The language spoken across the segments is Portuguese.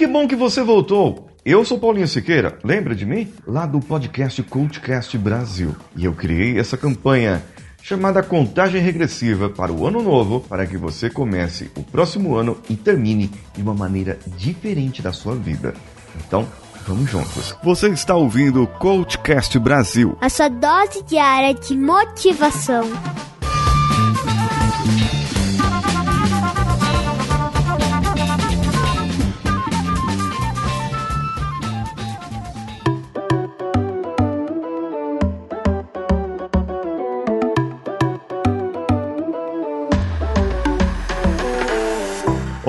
Que bom que você voltou! Eu sou Paulinho Siqueira, lembra de mim? Lá do podcast Cultcast Brasil. E eu criei essa campanha chamada Contagem Regressiva para o Ano Novo, para que você comece o próximo ano e termine de uma maneira diferente da sua vida. Então, vamos juntos. Você está ouvindo o Coachcast Brasil. A sua dose diária de motivação.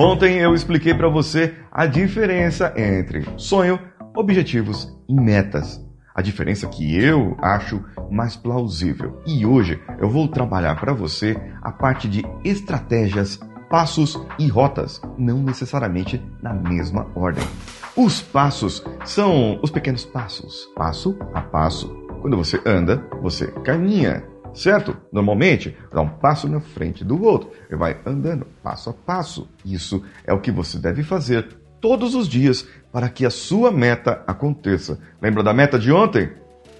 Ontem eu expliquei para você a diferença entre sonho, objetivos e metas. A diferença que eu acho mais plausível. E hoje eu vou trabalhar para você a parte de estratégias, passos e rotas, não necessariamente na mesma ordem. Os passos são os pequenos passos, passo a passo. Quando você anda, você caminha certo? Normalmente, dá um passo na frente do outro e vai andando passo a passo. Isso é o que você deve fazer todos os dias para que a sua meta aconteça. Lembra da meta de ontem?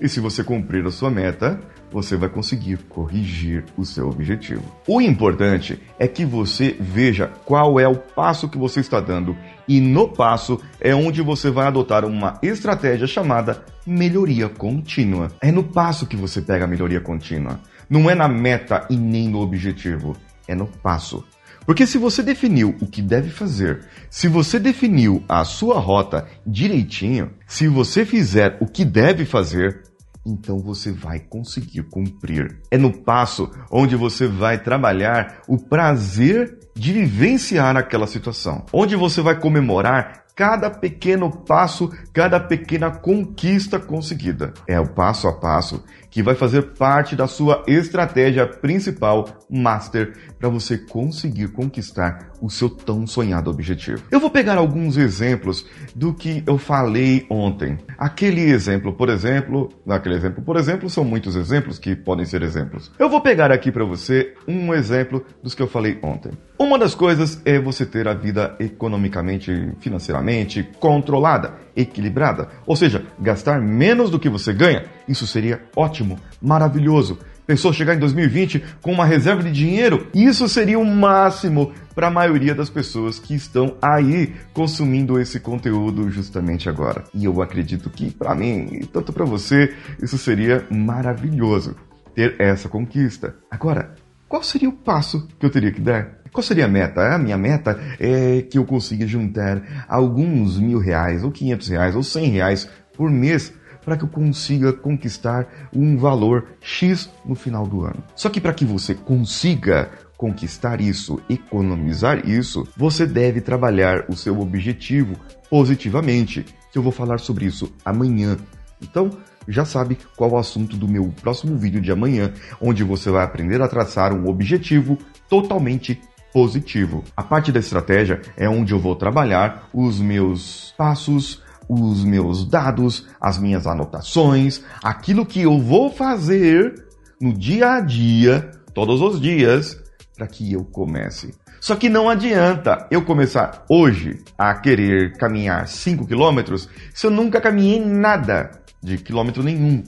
E se você cumprir a sua meta, você vai conseguir corrigir o seu objetivo. O importante é que você veja qual é o passo que você está dando e no passo é onde você vai adotar uma estratégia chamada melhoria contínua. É no passo que você pega a melhoria contínua. Não é na meta e nem no objetivo, é no passo. Porque se você definiu o que deve fazer, se você definiu a sua rota direitinho, se você fizer o que deve fazer, então você vai conseguir cumprir. É no passo onde você vai trabalhar o prazer de vivenciar aquela situação, onde você vai comemorar cada pequeno passo, cada pequena conquista conseguida. É o passo a passo que vai fazer parte da sua estratégia principal, master, para você conseguir conquistar o seu tão sonhado objetivo. Eu vou pegar alguns exemplos do que eu falei ontem. Aquele exemplo, por exemplo, naquele exemplo, por exemplo, são muitos exemplos que podem ser exemplos. Eu vou pegar aqui para você um exemplo dos que eu falei ontem. Uma das coisas é você ter a vida economicamente, financeiramente controlada, equilibrada, ou seja, gastar menos do que você ganha. Isso seria ótimo, maravilhoso. Pensou chegar em 2020 com uma reserva de dinheiro? Isso seria o máximo para a maioria das pessoas que estão aí consumindo esse conteúdo justamente agora. E eu acredito que para mim, e tanto para você, isso seria maravilhoso ter essa conquista. Agora, qual seria o passo que eu teria que dar? Qual seria a meta? A minha meta é que eu consiga juntar alguns mil reais, ou quinhentos reais, ou cem reais por mês para que eu consiga conquistar um valor X no final do ano. Só que para que você consiga conquistar isso, economizar isso, você deve trabalhar o seu objetivo positivamente, que eu vou falar sobre isso amanhã. Então, já sabe qual o assunto do meu próximo vídeo de amanhã, onde você vai aprender a traçar um objetivo totalmente positivo. A parte da estratégia é onde eu vou trabalhar os meus passos, os meus dados, as minhas anotações, aquilo que eu vou fazer no dia a dia, todos os dias, para que eu comece. Só que não adianta eu começar hoje a querer caminhar 5 quilômetros se eu nunca caminhei nada de quilômetro nenhum.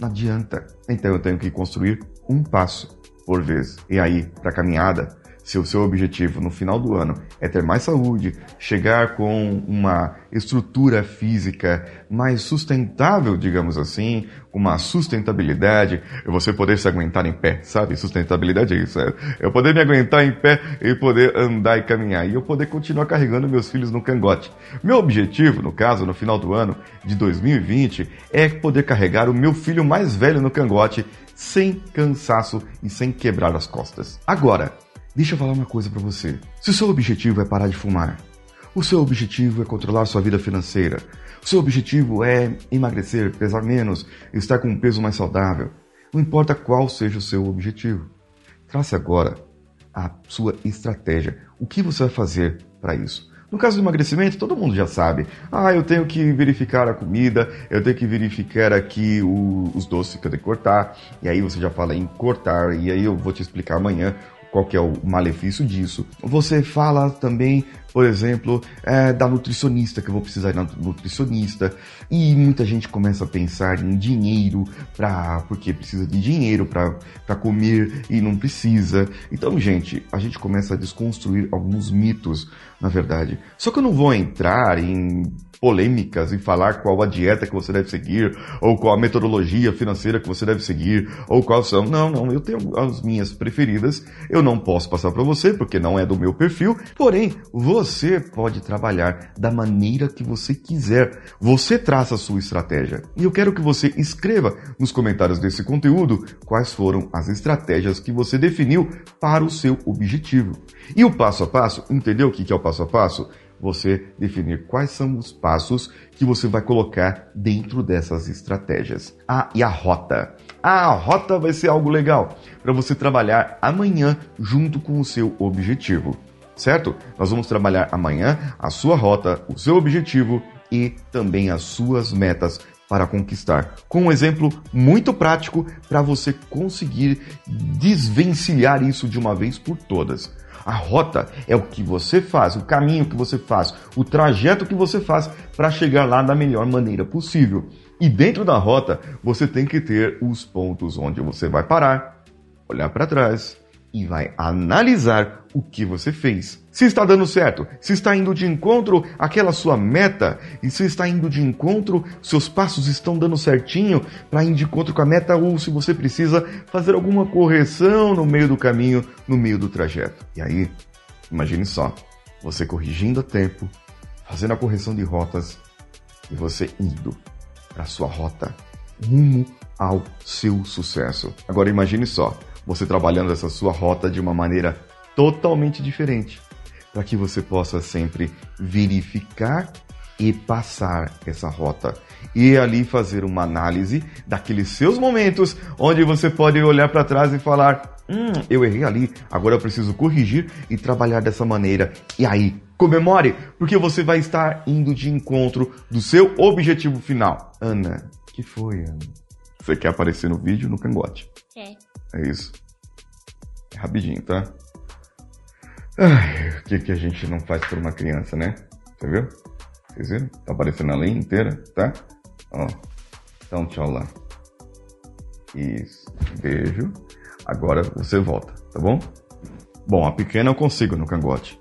Não adianta. Então eu tenho que construir um passo por vez. E aí, para a caminhada, se o seu objetivo no final do ano é ter mais saúde, chegar com uma estrutura física mais sustentável, digamos assim, uma sustentabilidade, você poder se aguentar em pé, sabe? Sustentabilidade é isso, é eu poder me aguentar em pé e poder andar e caminhar e eu poder continuar carregando meus filhos no cangote. Meu objetivo, no caso, no final do ano de 2020, é poder carregar o meu filho mais velho no cangote sem cansaço e sem quebrar as costas. Agora, Deixa eu falar uma coisa para você. Se o seu objetivo é parar de fumar, o seu objetivo é controlar sua vida financeira, o seu objetivo é emagrecer, pesar menos, estar com um peso mais saudável, não importa qual seja o seu objetivo, trace agora a sua estratégia. O que você vai fazer para isso? No caso do emagrecimento, todo mundo já sabe. Ah, eu tenho que verificar a comida, eu tenho que verificar aqui o, os doces que eu tenho que cortar. E aí você já fala em cortar, e aí eu vou te explicar amanhã qual que é o malefício disso. Você fala também, por exemplo, é, da nutricionista, que eu vou precisar de nutricionista, e muita gente começa a pensar em dinheiro, pra, porque precisa de dinheiro para comer e não precisa. Então, gente, a gente começa a desconstruir alguns mitos, na verdade. Só que eu não vou entrar em polêmicas e falar qual a dieta que você deve seguir, ou qual a metodologia financeira que você deve seguir, ou qual são. Não, não, eu tenho as minhas preferidas, eu não posso passar para você porque não é do meu perfil, porém, você pode trabalhar da maneira que você quiser. Você traça a sua estratégia. E eu quero que você escreva nos comentários desse conteúdo quais foram as estratégias que você definiu para o seu objetivo. E o passo a passo, entendeu o que é o passo a passo? Você definir quais são os passos que você vai colocar dentro dessas estratégias. Ah, e a rota. Ah, a rota vai ser algo legal para você trabalhar amanhã junto com o seu objetivo, certo? Nós vamos trabalhar amanhã a sua rota, o seu objetivo e também as suas metas para conquistar, com um exemplo muito prático para você conseguir desvencilhar isso de uma vez por todas. A rota é o que você faz, o caminho que você faz, o trajeto que você faz para chegar lá da melhor maneira possível. E dentro da rota, você tem que ter os pontos onde você vai parar, olhar para trás, e vai analisar o que você fez. Se está dando certo, se está indo de encontro àquela sua meta, e se está indo de encontro, seus passos estão dando certinho para ir de encontro com a meta, ou se você precisa fazer alguma correção no meio do caminho, no meio do trajeto. E aí, imagine só, você corrigindo a tempo, fazendo a correção de rotas e você indo para sua rota rumo ao seu sucesso. Agora imagine só, você trabalhando essa sua rota de uma maneira totalmente diferente, para que você possa sempre verificar e passar essa rota e ali fazer uma análise daqueles seus momentos onde você pode olhar para trás e falar: "Hum, eu errei ali, agora eu preciso corrigir e trabalhar dessa maneira". E aí, comemore, porque você vai estar indo de encontro do seu objetivo final. Ana, que foi, Ana? Você quer aparecer no vídeo no cangote? É. É isso. É rapidinho, tá? Ai, o que, que a gente não faz por uma criança, né? Você viu? Vocês viram? Tá aparecendo a linha inteira, tá? Ó. Então, tchau lá. Isso. Beijo. Agora você volta, tá bom? Bom, a pequena eu consigo no cangote.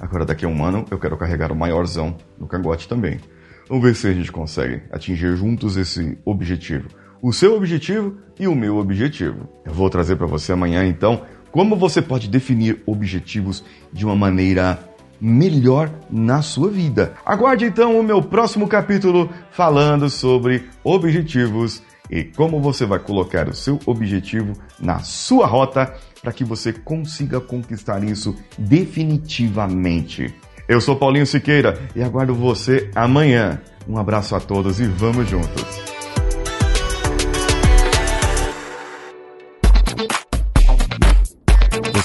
Agora daqui a um ano eu quero carregar o maiorzão no cangote também. Vamos ver se a gente consegue atingir juntos esse objetivo o seu objetivo e o meu objetivo. Eu vou trazer para você amanhã, então, como você pode definir objetivos de uma maneira melhor na sua vida. Aguarde então o meu próximo capítulo falando sobre objetivos e como você vai colocar o seu objetivo na sua rota para que você consiga conquistar isso definitivamente. Eu sou Paulinho Siqueira e aguardo você amanhã. Um abraço a todos e vamos juntos.